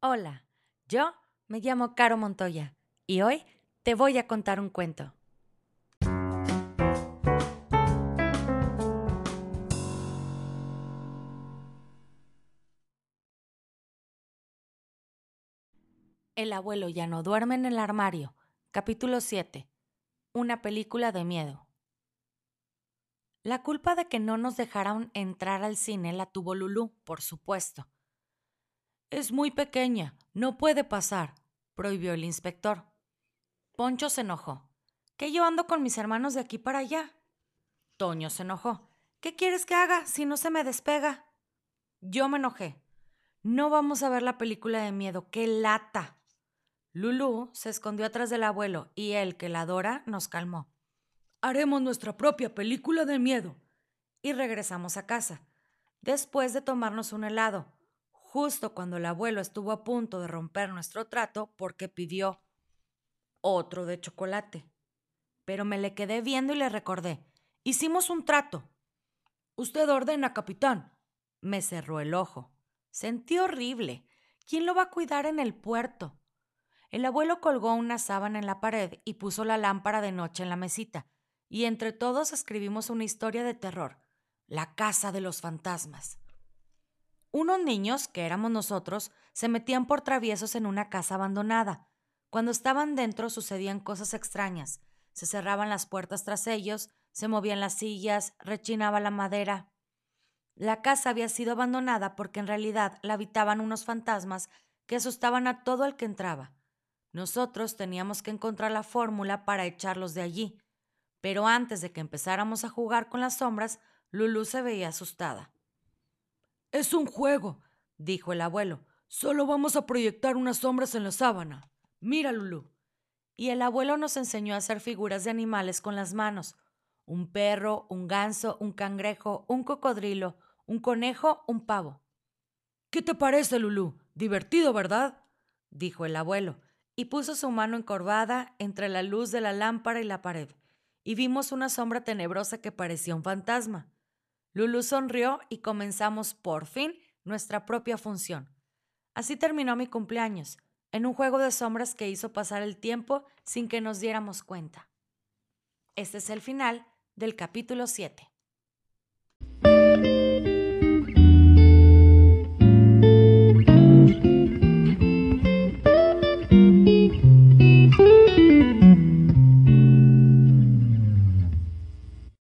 Hola, yo me llamo Caro Montoya y hoy te voy a contar un cuento. El abuelo ya no duerme en el armario. Capítulo 7. Una película de miedo. La culpa de que no nos dejaran entrar al cine la tuvo Lulú, por supuesto. Es muy pequeña, no puede pasar, prohibió el inspector. Poncho se enojó. ¿Qué yo ando con mis hermanos de aquí para allá? Toño se enojó. ¿Qué quieres que haga si no se me despega? Yo me enojé. No vamos a ver la película de miedo, qué lata. Lulú se escondió atrás del abuelo y él, que la adora, nos calmó. Haremos nuestra propia película de miedo. Y regresamos a casa, después de tomarnos un helado, justo cuando el abuelo estuvo a punto de romper nuestro trato porque pidió otro de chocolate. Pero me le quedé viendo y le recordé. Hicimos un trato. Usted ordena, capitán. Me cerró el ojo. Sentí horrible. ¿Quién lo va a cuidar en el puerto? El abuelo colgó una sábana en la pared y puso la lámpara de noche en la mesita, y entre todos escribimos una historia de terror, La Casa de los Fantasmas. Unos niños, que éramos nosotros, se metían por traviesos en una casa abandonada. Cuando estaban dentro sucedían cosas extrañas. Se cerraban las puertas tras ellos, se movían las sillas, rechinaba la madera. La casa había sido abandonada porque en realidad la habitaban unos fantasmas que asustaban a todo el que entraba. Nosotros teníamos que encontrar la fórmula para echarlos de allí. Pero antes de que empezáramos a jugar con las sombras, Lulú se veía asustada. Es un juego, dijo el abuelo. Solo vamos a proyectar unas sombras en la sábana. Mira, Lulú. Y el abuelo nos enseñó a hacer figuras de animales con las manos. Un perro, un ganso, un cangrejo, un cocodrilo, un conejo, un pavo. ¿Qué te parece, Lulú? Divertido, ¿verdad? dijo el abuelo, y puso su mano encorvada entre la luz de la lámpara y la pared, y vimos una sombra tenebrosa que parecía un fantasma. Lulu sonrió y comenzamos por fin nuestra propia función. Así terminó mi cumpleaños, en un juego de sombras que hizo pasar el tiempo sin que nos diéramos cuenta. Este es el final del capítulo 7.